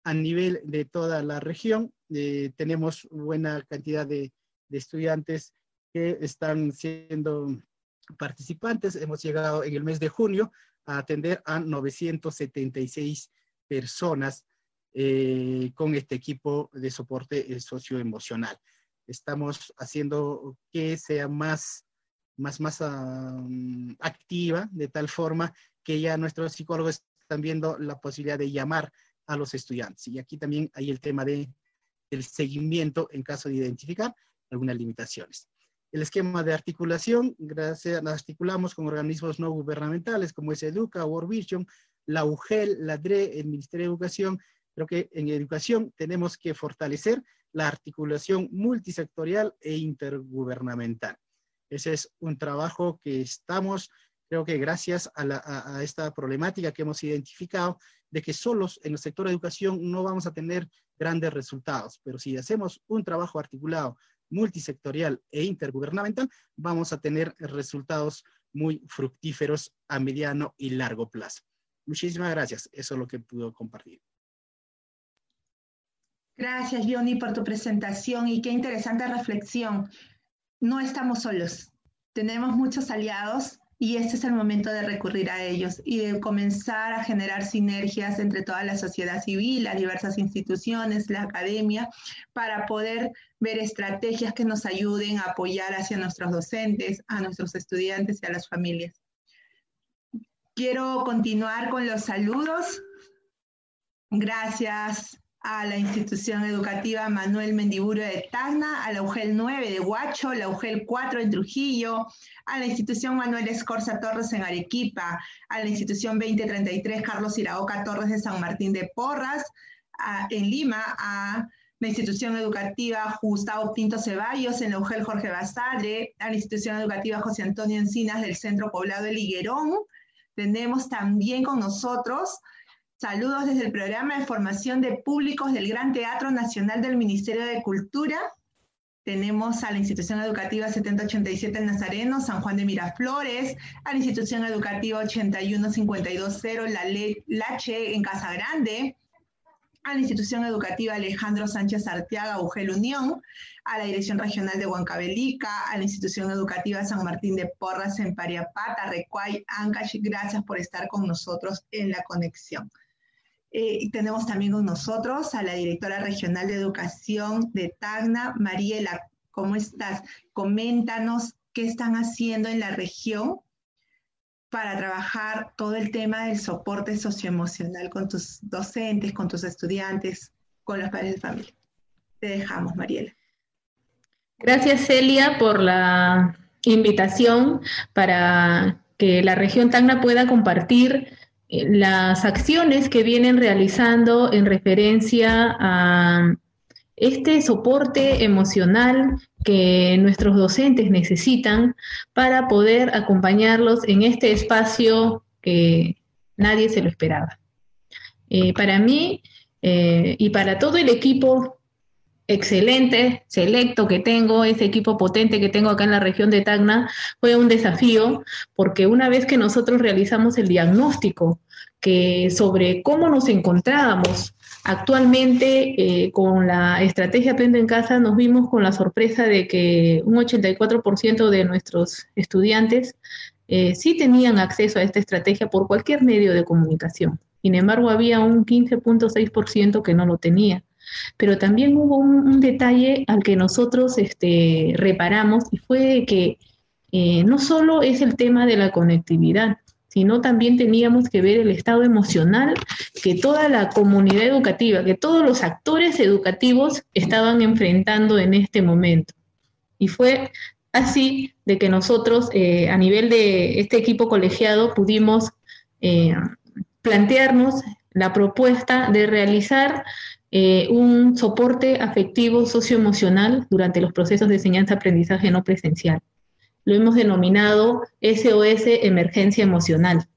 Speaker 3: A nivel de toda la región, eh, tenemos buena cantidad de, de estudiantes que están siendo participantes. Hemos llegado en el mes de junio a atender a 976 personas eh, con este equipo de soporte eh, socioemocional. Estamos haciendo que sea más, más, más activa, de tal forma que ya nuestros psicólogos están viendo la posibilidad de llamar a los estudiantes. Y aquí también hay el tema de, del seguimiento en caso de identificar algunas limitaciones. El esquema de articulación, gracias, articulamos con organismos no gubernamentales como es Educa, World Vision, la UGEL, la DRE, el Ministerio de Educación. Creo que en educación tenemos que fortalecer la articulación multisectorial e intergubernamental. Ese es un trabajo que estamos, creo que gracias a, esta problemática que hemos identificado, de que solos en el sector de educación no vamos a tener grandes resultados, pero si hacemos un trabajo articulado multisectorial e intergubernamental, vamos a tener resultados muy fructíferos a mediano y largo plazo. Muchísimas gracias. Eso es lo que puedo compartir.
Speaker 1: Gracias, Johnny, por tu presentación y qué interesante reflexión. No estamos solos. Tenemos muchos aliados y este es el momento de recurrir a ellos y de comenzar a generar sinergias entre toda la sociedad civil, las diversas instituciones, la academia, para poder ver estrategias que nos ayuden a apoyar hacia nuestros docentes, a nuestros estudiantes y a las familias. Quiero continuar con los saludos. Gracias a la institución educativa Manuel Mendiburo de Tacna, a la UGEL 9 de Huacho, la UGEL 4 en Trujillo, a la institución Manuel Escorza Torres en Arequipa, a la institución 2033 Carlos Iraoca Torres de San Martín de Porras, en Lima, a la institución educativa Gustavo Pinto Ceballos en la UGEL Jorge Basadre, a la institución educativa José Antonio Encinas del Centro Poblado El Higuerón. Tenemos también con nosotros Saludos desde el programa de formación de públicos del Gran Teatro Nacional del Ministerio de Cultura. Tenemos a la institución educativa 7087 en Nazareno, San Juan de Miraflores, a la institución educativa 81520 La Lache en Casa Grande, a la institución educativa Alejandro Sánchez Arteaga, Ugel Unión, a la Dirección Regional de Huancavelica, a la institución educativa San Martín de Porras en Pariapata, Recuay, Ancash. Gracias por estar con nosotros en la conexión. Eh, tenemos también con nosotros a la directora regional de educación de Tacna, Mariela. ¿Cómo estás? Coméntanos qué están haciendo en la región para trabajar todo el tema del soporte socioemocional con tus docentes, con tus estudiantes, con los padres de familia. Te dejamos, Mariela.
Speaker 4: Gracias, Celia, por la invitación para que la región Tacna pueda compartir las acciones que vienen realizando en referencia a este soporte emocional que nuestros docentes necesitan para poder acompañarlos en este espacio que nadie se lo esperaba. Eh, para mí eh, y para todo el equipo excelente, selecto que tengo, ese equipo potente que tengo acá en la región de Tacna, fue un desafío porque una vez que nosotros realizamos el diagnóstico que sobre cómo nos encontrábamos actualmente eh, con la estrategia Aprende en Casa, nos vimos con la sorpresa de que un 84% de nuestros estudiantes eh, sí tenían acceso a esta estrategia por cualquier medio de comunicación. Sin embargo, había un 15.6% que no lo tenía. Pero también hubo un, detalle al que nosotros este, reparamos y fue que eh, no solo es el tema de la conectividad, sino también teníamos que ver el estado emocional que toda la comunidad educativa, que todos los actores educativos estaban enfrentando en este momento. Y fue así de que nosotros eh, a nivel de este equipo colegiado pudimos eh, plantearnos la propuesta de realizar eh, un soporte afectivo socioemocional durante los procesos de enseñanza-aprendizaje no presencial. Lo hemos denominado SOS Emergencia Emocional.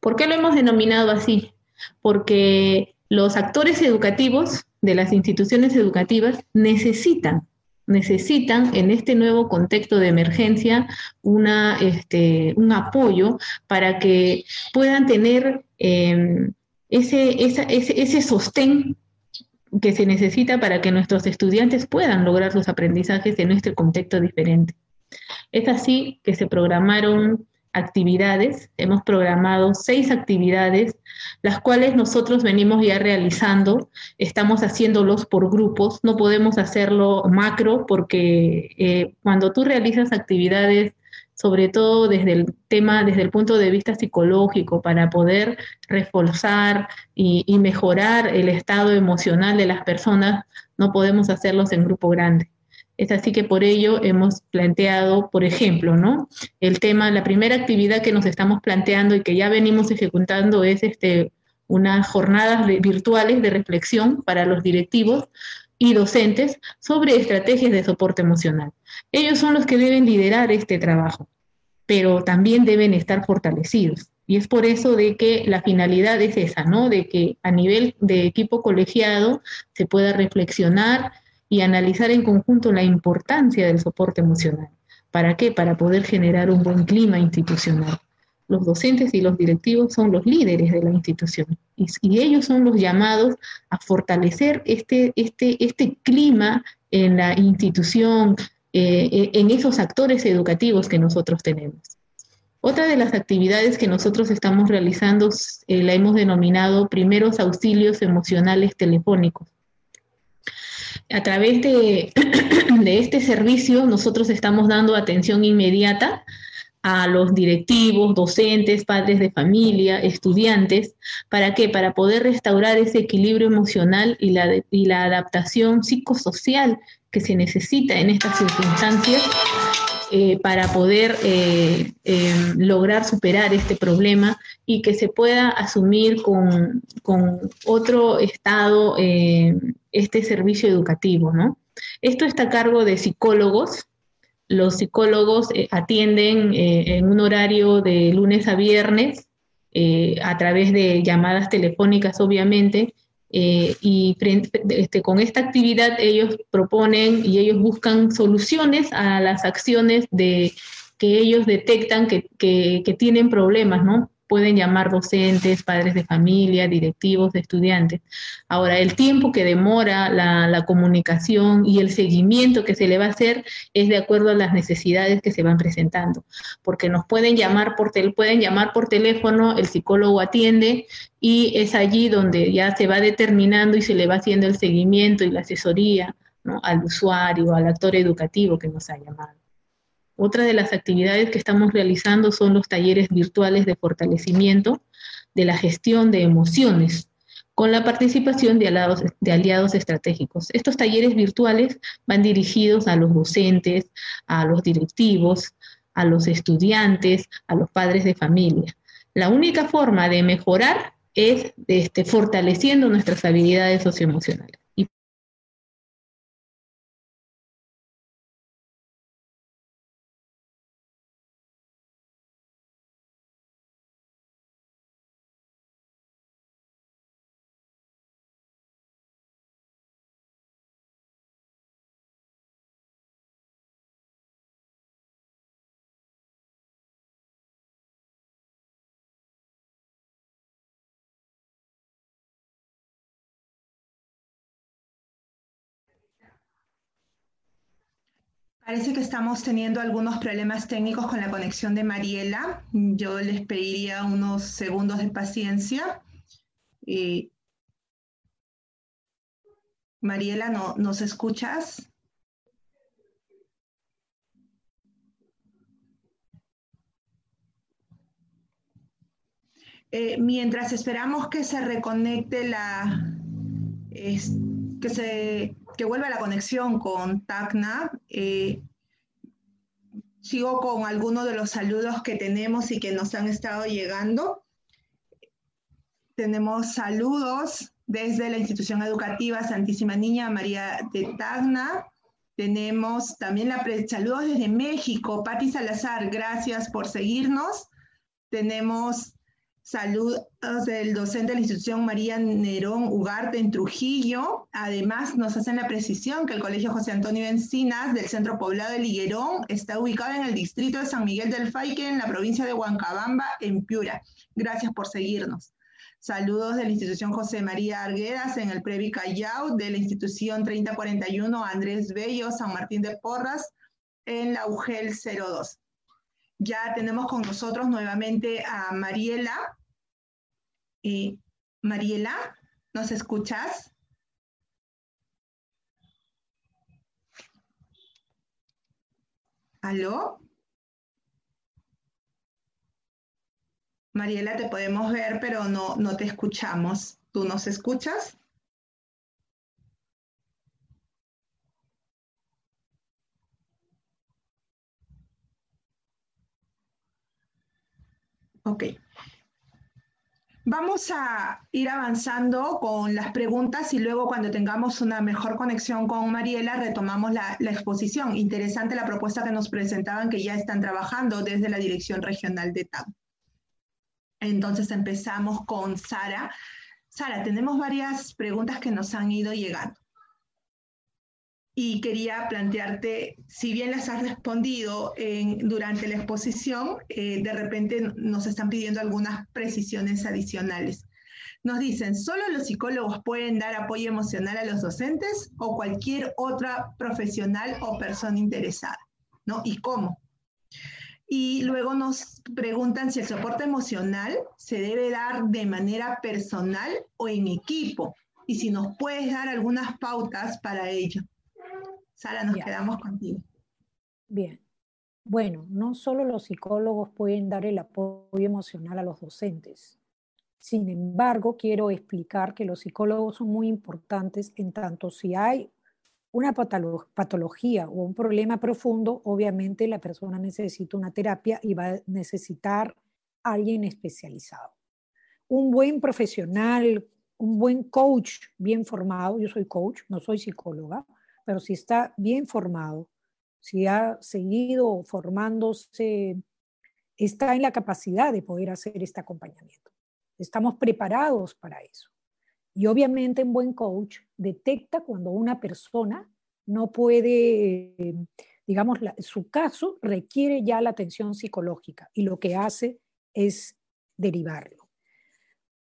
Speaker 4: ¿Por qué lo hemos denominado así? Porque los actores educativos de las instituciones educativas necesitan necesitan en este nuevo contexto de emergencia una, este, un apoyo para que puedan tener em, ese, ese, ese sostén que se necesita para que nuestros estudiantes puedan lograr sus aprendizajes en nuestro contexto diferente. Es así que se programaron actividades, hemos programado seis actividades, las cuales nosotros venimos ya realizando, estamos haciéndolos por grupos, no podemos hacerlo macro porque eh, cuando tú realizas actividades, sobre todo desde el tema, desde el punto de vista psicológico, para poder reforzar y, mejorar el estado emocional de las personas, no podemos hacerlos en grupo grande. Es así que por ello hemos planteado, por ejemplo, ¿no? El tema, la primera actividad que nos estamos planteando y que ya venimos ejecutando es este, unas jornadas virtuales de reflexión para los directivos y docentes sobre estrategias de soporte emocional. Ellos son los que deben liderar este trabajo, pero también deben estar fortalecidos. Y es por eso de que la finalidad es esa, ¿no? De que a nivel de equipo colegiado se pueda reflexionar y analizar en conjunto la importancia del soporte emocional. ¿Para qué? Para poder generar un buen clima institucional. Los docentes y los directivos son los líderes de la institución y, ellos son los llamados a fortalecer este, este, este clima en la institución, eh, en esos actores educativos que nosotros tenemos. Otra de las actividades que nosotros estamos realizando eh, la hemos denominado primeros auxilios emocionales telefónicos a través de, este servicio nosotros estamos dando atención inmediata a los directivos, docentes, padres de familia, estudiantes. ¿Para qué? Para poder restaurar ese equilibrio emocional y la, y la adaptación psicosocial que se necesita en estas circunstancias eh, para poder eh, em, lograr superar este problema y que se pueda asumir con, otro estado em, este servicio educativo, ¿no? Esto está a cargo de psicólogos. Los psicólogos eh, atienden en un horario de lunes a viernes a través de llamadas telefónicas, obviamente, eh, y este, con esta actividad ellos proponen y ellos buscan soluciones a las acciones de, que ellos detectan que, que tienen problemas, ¿no? Pueden llamar docentes, padres de familia, directivos, estudiantes. Ahora, el tiempo que demora la, comunicación y el seguimiento que se le va a hacer es de acuerdo a las necesidades que se van presentando, porque nos pueden llamar por, tel pueden llamar por teléfono, el psicólogo atiende y es allí donde ya se va determinando y se le va haciendo el seguimiento y la asesoría al usuario, al actor educativo que nos ha llamado. Otra de las actividades que estamos realizando son los talleres virtuales de fortalecimiento de la gestión de emociones, con la participación de aliados, estratégicos. Estos talleres virtuales van dirigidos a los docentes, a los directivos, a los estudiantes, a los padres de familia. La única forma de mejorar es este, fortaleciendo nuestras habilidades socioemocionales.
Speaker 1: Parece que estamos teniendo algunos problemas técnicos con la conexión de Mariela. Yo les pediría unos segundos de paciencia. Mariela, ¿no, ¿nos escuchas? Eh, mientras esperamos que se reconecte la, que, se, que vuelva la conexión con Tacna, eh, sigo con algunos de los saludos que tenemos y que nos han estado llegando. Tenemos saludos desde la institución educativa Santísima Niña María de Tacna. Tenemos también la saludos desde México, Pati Salazar, gracias por seguirnos. Tenemos Saludos del docente de la institución María Nerón Ugarte en Trujillo. Además, nos hacen la precisión que el Colegio José Antonio Encinas del Centro Poblado de Liguerón está ubicado en el distrito de San Miguel del Faique, en la provincia de Huancabamba, en Piura. Gracias por seguirnos. Saludos de la institución José María Arguedas en el Previ Callao, de la institución 3041 Andrés Bello, San Martín de Porras, en la UGEL 02. Ya tenemos con nosotros nuevamente a Mariela eh, Mariela, ¿nos escuchas? ¿Aló? Mariela, te podemos ver, pero no, no te escuchamos. ¿Tú nos escuchas? Ok. Vamos a ir avanzando con las preguntas y luego cuando tengamos una mejor conexión con Mariela retomamos la, exposición. Interesante la propuesta que nos presentaban que ya están trabajando desde la Dirección Regional de TAM. Entonces empezamos con Sara. Sara, tenemos varias preguntas que nos han ido llegando y quería plantearte, si bien las has respondido durante la exposición, eh, de repente nos están pidiendo algunas precisiones adicionales. Nos dicen, ¿solo los psicólogos pueden dar apoyo emocional a los docentes o cualquier otra profesional o persona interesada? ¿No? ¿Y cómo? Y luego nos preguntan si el soporte emocional se debe dar de manera personal o en equipo y si nos puedes dar algunas pautas para ello. Sara, nos quedamos contigo.
Speaker 2: Bien. Bueno, no solo los psicólogos pueden dar el apoyo emocional a los docentes. Sin embargo, quiero explicar que los psicólogos son muy importantes en tanto si hay una patología o un problema profundo, obviamente la persona necesita una terapia y va a necesitar a alguien especializado. Un buen profesional, un buen coach bien formado, yo soy coach, no soy psicóloga, pero si está bien formado, si ha seguido formándose, está en la capacidad de poder hacer este acompañamiento. Estamos preparados para eso. Y obviamente un buen coach detecta cuando una persona no puede, digamos, su caso requiere ya la atención psicológica y lo que hace es derivarlo.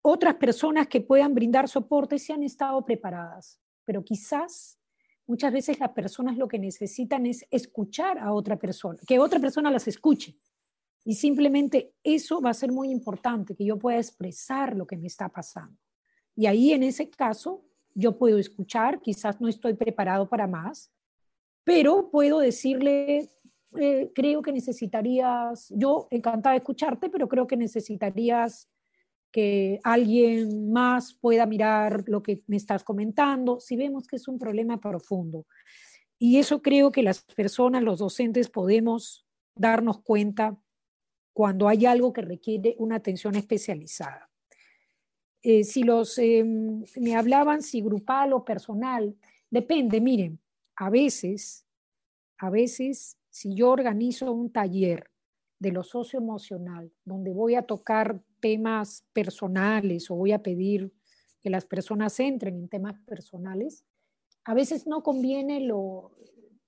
Speaker 2: Otras personas que puedan brindar soporte se han estado preparadas, pero quizás Muchas veces las personas lo que necesitan es escuchar a otra persona, que otra persona las escuche. Y simplemente eso va a ser muy importante, que yo pueda expresar lo que me está pasando. Y ahí en ese caso yo puedo escuchar, quizás no estoy preparado para más, pero puedo decirle, eh, creo que necesitarías, yo encantada de escucharte, pero creo que necesitarías que alguien más pueda mirar lo que me estás comentando, si vemos que es un problema profundo. Y eso creo que las personas, los docentes, podemos darnos cuenta cuando hay algo que requiere una atención especializada. Eh, si los em, me hablaban si grupal o personal, depende, miren, a veces, a veces, si yo organizo un taller de lo socioemocional, donde voy a tocar temas personales o voy a pedir que las personas entren en temas personales, a veces no conviene lo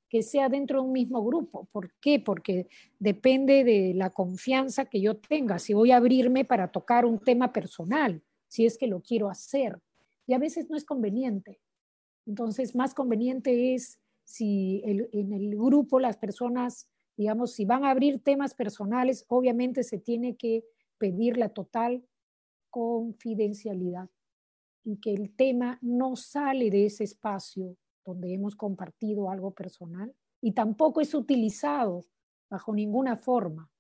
Speaker 2: que sea dentro de un mismo grupo. ¿Por qué? Porque depende de la confianza que yo tenga, si voy a abrirme para tocar un tema personal, si es que lo quiero hacer. Y a veces no es conveniente. Entonces, más conveniente es si en el grupo las personas, digamos, si van a abrir temas personales, obviamente se tiene que pedir la total confidencialidad y que el tema no sale de ese espacio donde hemos compartido algo personal y tampoco es utilizado bajo ninguna forma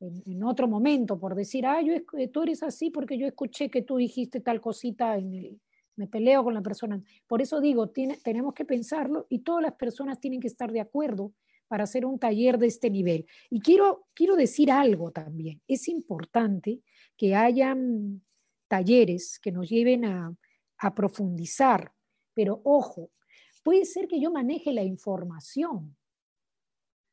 Speaker 2: en, otro momento por decir, ah, yo, tú eres así porque yo escuché que tú dijiste tal cosita en el, me peleo con la persona. Por eso digo, tiene, tenemos que pensarlo y todas las personas tienen que estar de acuerdo para hacer un taller de este nivel. Y quiero, quiero decir algo también. Es importante que hayan talleres que nos lleven a, a profundizar, pero ojo, puede ser que yo maneje la información,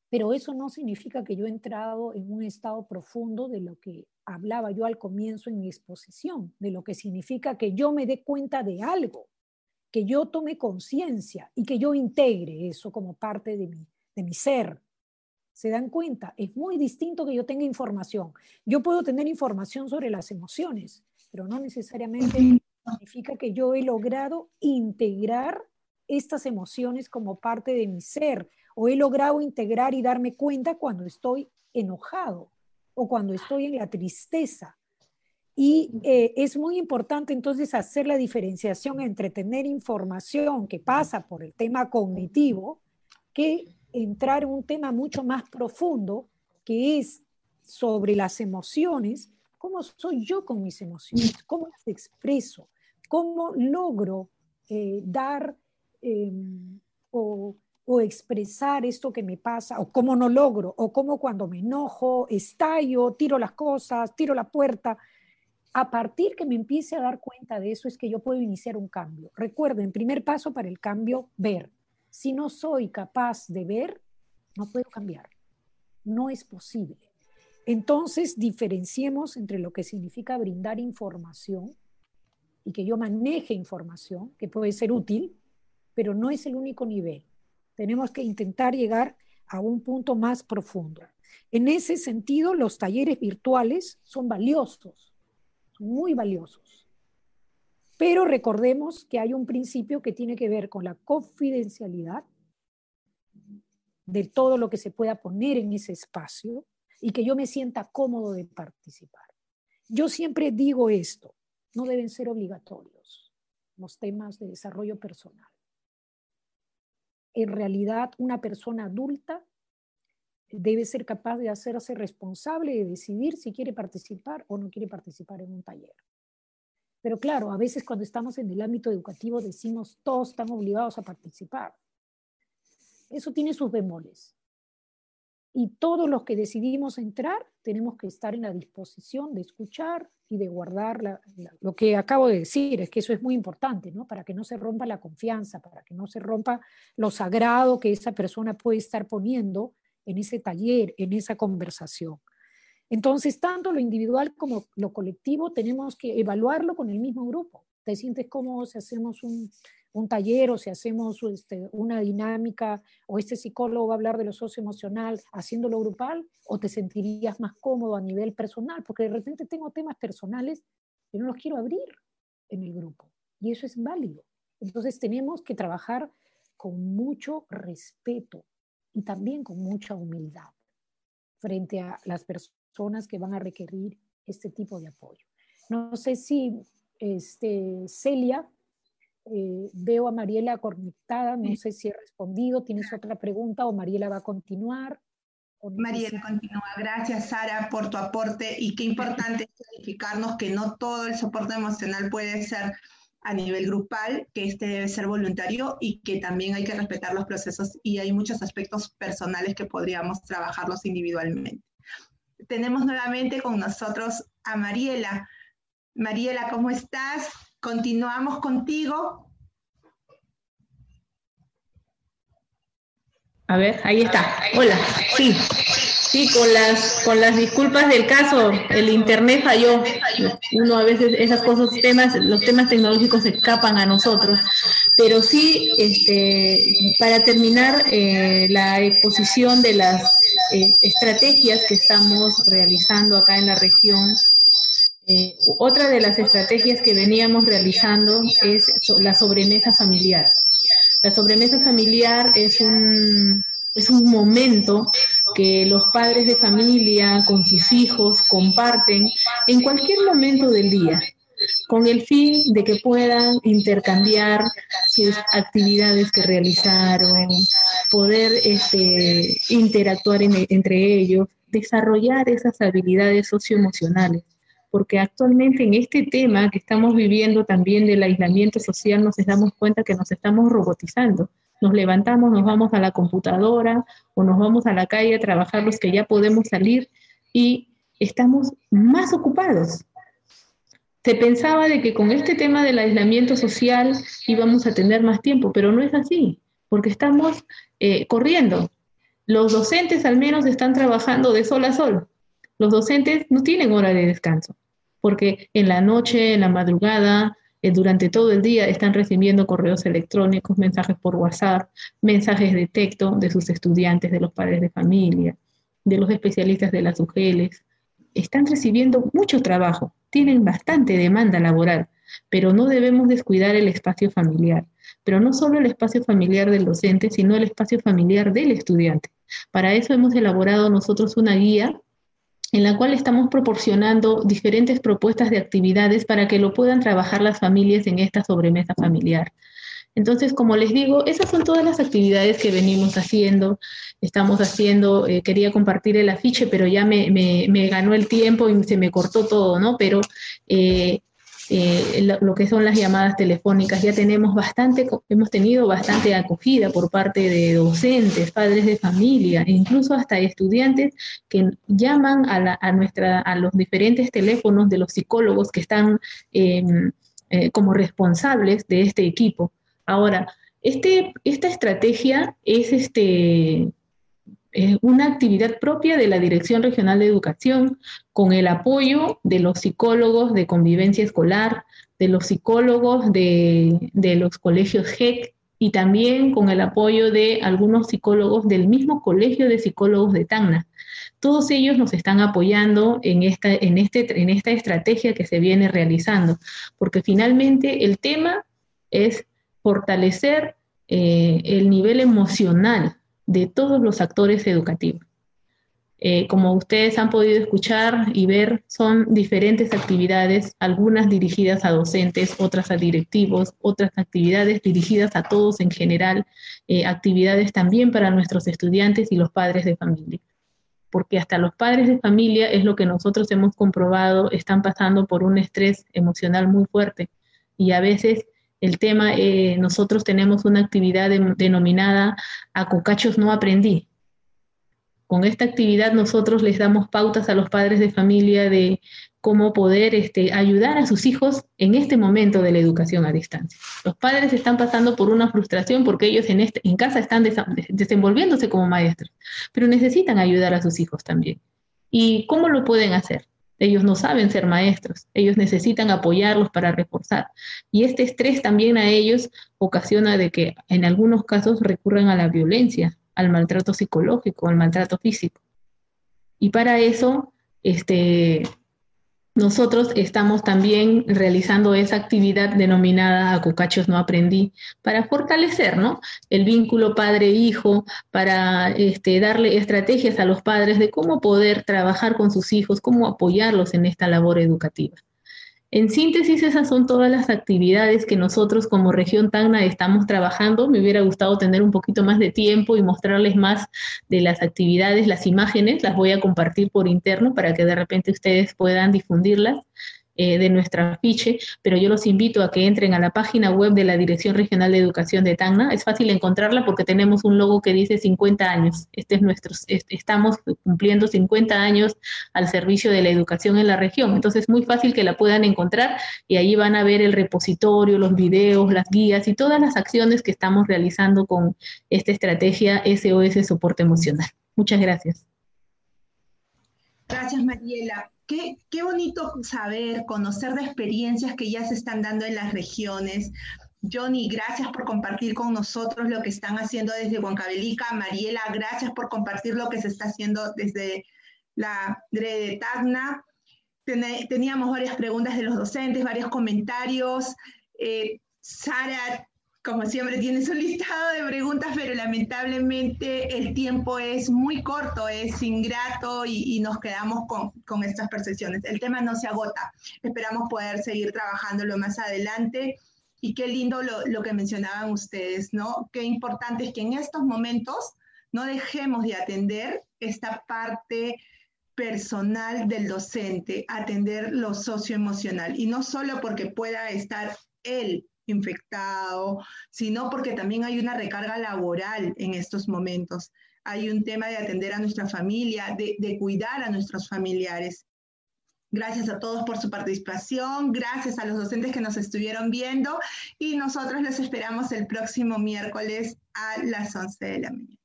Speaker 2: pero eso no significa que yo he entrado en un estado profundo de lo que hablaba yo al comienzo en mi exposición, de lo que significa que yo me dé cuenta de algo, que yo tome conciencia y que yo integre eso como parte de mi, de mi ser. ¿Se dan cuenta? Es muy distinto que yo tenga información. Yo puedo tener información sobre las emociones, pero no necesariamente significa que yo he logrado integrar estas emociones como parte de mi ser o he logrado integrar y darme cuenta cuando estoy enojado o cuando estoy en la tristeza. Y eh, es muy importante entonces hacer la diferenciación entre tener información que pasa por el tema cognitivo que entrar en un tema mucho más profundo que es sobre las emociones, cómo soy yo con mis emociones, cómo las expreso, cómo logro eh, dar em, o o expresar esto que me pasa, o cómo no logro, o cómo cuando me enojo, estallo, tiro las cosas, tiro la puerta. A partir que me empiece a dar cuenta de eso es que yo puedo iniciar un cambio. Recuerden, primer paso para el cambio, ver. Si no soy capaz de ver, no puedo cambiar. No es posible. Entonces, diferenciemos entre lo que significa brindar información y que yo maneje información, que puede ser útil, pero no es el único nivel tenemos que intentar llegar a un punto más profundo. En ese sentido, los talleres virtuales son valiosos, muy valiosos. Pero recordemos que hay un principio que tiene que ver con la confidencialidad de todo lo que se pueda poner en ese espacio y que yo me sienta cómodo de participar. Yo siempre digo esto, no deben ser obligatorios los temas de desarrollo personal en realidad una persona adulta debe ser capaz de hacerse responsable de decidir si quiere participar o no quiere participar en un taller. Pero claro, a veces cuando estamos en el ámbito educativo decimos todos están obligados a participar. Eso tiene sus bemoles. Y todos los que decidimos entrar tenemos que estar en la disposición de escuchar y de guardar lo que acabo de decir, es que eso es muy importante, ¿no? Para que no se rompa la confianza, para que no se rompa lo sagrado que esa persona puede estar poniendo en ese taller, en esa conversación. Entonces, tanto lo individual como lo colectivo tenemos que evaluarlo con el mismo grupo. ¿Te sientes cómodo si hacemos un, un taller o si hacemos este, una dinámica o este psicólogo va a hablar de lo socioemocional haciéndolo grupal o te sentirías más cómodo a nivel personal, porque de repente tengo temas personales que no los quiero abrir en el grupo y eso es válido. Entonces tenemos que trabajar con mucho respeto y también con mucha humildad frente a las personas que van a requerir este tipo de apoyo. No sé si este, Celia eh, veo a Mariela conectada, no sé si he respondido, ¿tienes otra pregunta o Mariela va a continuar?
Speaker 1: Mariela continúa. Gracias, Sara, por tu aporte y qué importante es clarificarnos que no todo el soporte emocional puede ser a nivel grupal, que este debe ser voluntario y que también hay que respetar los procesos y hay muchos aspectos personales que podríamos trabajarlos individualmente. Tenemos nuevamente con nosotros a Mariela. Mariela, ¿cómo estás? Continuamos contigo.
Speaker 4: A ver, ahí está. Hola. Sí, sí, con las, con las disculpas del caso, el internet falló. Uno a veces esas cosas, temas, los temas tecnológicos escapan a nosotros. Pero sí, este, para terminar eh, la exposición de las eh, estrategias que estamos realizando acá en la región eh, otra de las estrategias que veníamos realizando es la sobremesa familiar. La sobremesa familiar es un, Es un momento que los padres de familia con sus hijos comparten en cualquier momento del día, con el fin de que puedan intercambiar sus actividades que realizaron, poder este, interactuar entre ellos, desarrollar esas habilidades socioemocionales porque actualmente en este tema que estamos viviendo también del aislamiento social nos damos cuenta que nos estamos robotizando. Nos levantamos, nos vamos a la computadora o nos vamos a la calle a trabajar los que ya podemos salir y estamos más ocupados. Se pensaba de que con este tema del aislamiento social íbamos a tener más tiempo, pero no es así, porque estamos eh, corriendo. Los docentes al menos están trabajando de sol a sol. Los docentes no tienen hora de descanso porque en la noche, en la madrugada, eh, durante todo el día están recibiendo correos electrónicos, mensajes por WhatsApp, mensajes de texto de sus estudiantes, de los padres de familia, de los especialistas de las UGELES. Están recibiendo mucho trabajo, tienen bastante demanda laboral, pero no debemos descuidar el espacio familiar. Pero no solo el espacio familiar del docente, sino el espacio familiar del estudiante. Para eso hemos elaborado nosotros una guía en la cual estamos proporcionando diferentes propuestas de actividades para que lo puedan trabajar las familias en esta sobremesa familiar. Entonces, como les digo, esas son todas las actividades que venimos haciendo. Estamos haciendo, eh, quería compartir el afiche, pero ya me, ganó el tiempo y se me cortó todo, ¿no? Pero eh, eh, lo, que son las llamadas telefónicas. Ya tenemos bastante, hemos tenido bastante acogida por parte de docentes, padres de familia, e incluso hasta estudiantes que llaman a, nuestra, a los diferentes teléfonos de los psicólogos que están em, como responsables de este equipo. Ahora, este, esta estrategia es este, es una actividad propia de la Dirección Regional de Educación, con el apoyo de los psicólogos de convivencia escolar, de los psicólogos de, los colegios GEC y también con el apoyo de algunos psicólogos del mismo Colegio de Psicólogos de Tacna. Todos ellos nos están apoyando en esta, en, este, en esta estrategia que se viene realizando, porque finalmente el tema es fortalecer eh, el nivel emocional de todos los actores educativos. Eh, como ustedes han podido escuchar y ver, son diferentes actividades, algunas dirigidas a docentes, otras a directivos, otras actividades dirigidas a todos en general, eh, actividades también para nuestros estudiantes y los padres de familia. Porque hasta los padres de familia es lo que nosotros hemos comprobado, están pasando por un estrés emocional muy fuerte y a veces el tema, eh, nosotros tenemos una actividad denominada A Cocachos no aprendí. Con esta actividad nosotros les damos pautas a los padres de familia de cómo poder este, ayudar a sus hijos en este momento de la educación a distancia. Los padres están pasando por una frustración porque ellos en, este, en casa están desenvolviéndose como maestros, pero necesitan ayudar a sus hijos también. ¿Y cómo lo pueden hacer? Ellos no saben ser maestros, ellos necesitan apoyarlos para reforzar. Y este estrés también a ellos ocasiona de que en algunos casos recurran a la violencia, al maltrato psicológico, al maltrato físico. Y para eso, este, nosotros estamos también realizando esa actividad denominada Cocachos no aprendí para fortalecer el vínculo padre-hijo, para este, darle estrategias a los padres de cómo poder trabajar con sus hijos, cómo apoyarlos en esta labor educativa. En síntesis, esas son todas las actividades que nosotros como región Tacna estamos trabajando. Me hubiera gustado tener un poquito más de tiempo y mostrarles más de las actividades, las imágenes, las voy a compartir por interno para que de repente ustedes puedan difundirlas. Eh, de nuestra afiche, pero yo los invito a que entren a la página web de la Dirección Regional de Educación de Tacna. Es fácil encontrarla porque tenemos un logo que dice 50 años. Este es nuestro, estamos cumpliendo 50 años al servicio de la educación en la región. Entonces es muy fácil que la puedan encontrar y ahí van a ver el repositorio, los videos, las guías y todas las acciones que estamos realizando con esta estrategia SOS Soporte Emocional. Muchas gracias.
Speaker 1: Gracias, Mariela. Qué, bonito saber, conocer de experiencias que ya se están dando en las regiones. Johnny, gracias por compartir con nosotros lo que están haciendo desde Huancavelica. Mariela, gracias por compartir lo que se está haciendo desde la de teníamos varias preguntas de los docentes, varios comentarios. Eh, Sara, como siempre, tienes un listado de preguntas, pero lamentablemente el tiempo es muy corto, es ingrato y, nos quedamos con, con, estas percepciones. El tema no se agota. Esperamos poder seguir trabajándolo más adelante. Y qué lindo lo, lo que mencionaban ustedes, ¿no? Qué importante es que en estos momentos no dejemos de atender esta parte personal del docente, atender lo socioemocional. Y no solo porque pueda estar él infectado, sino porque también hay una recarga laboral en estos momentos. Hay un tema de atender a nuestra familia, de, de cuidar a nuestros familiares. Gracias a todos por su participación, gracias a los docentes que nos estuvieron viendo y nosotros les esperamos el próximo miércoles a las 11 de la mañana.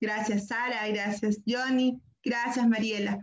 Speaker 1: Gracias Sara, gracias Johnny, gracias Mariela.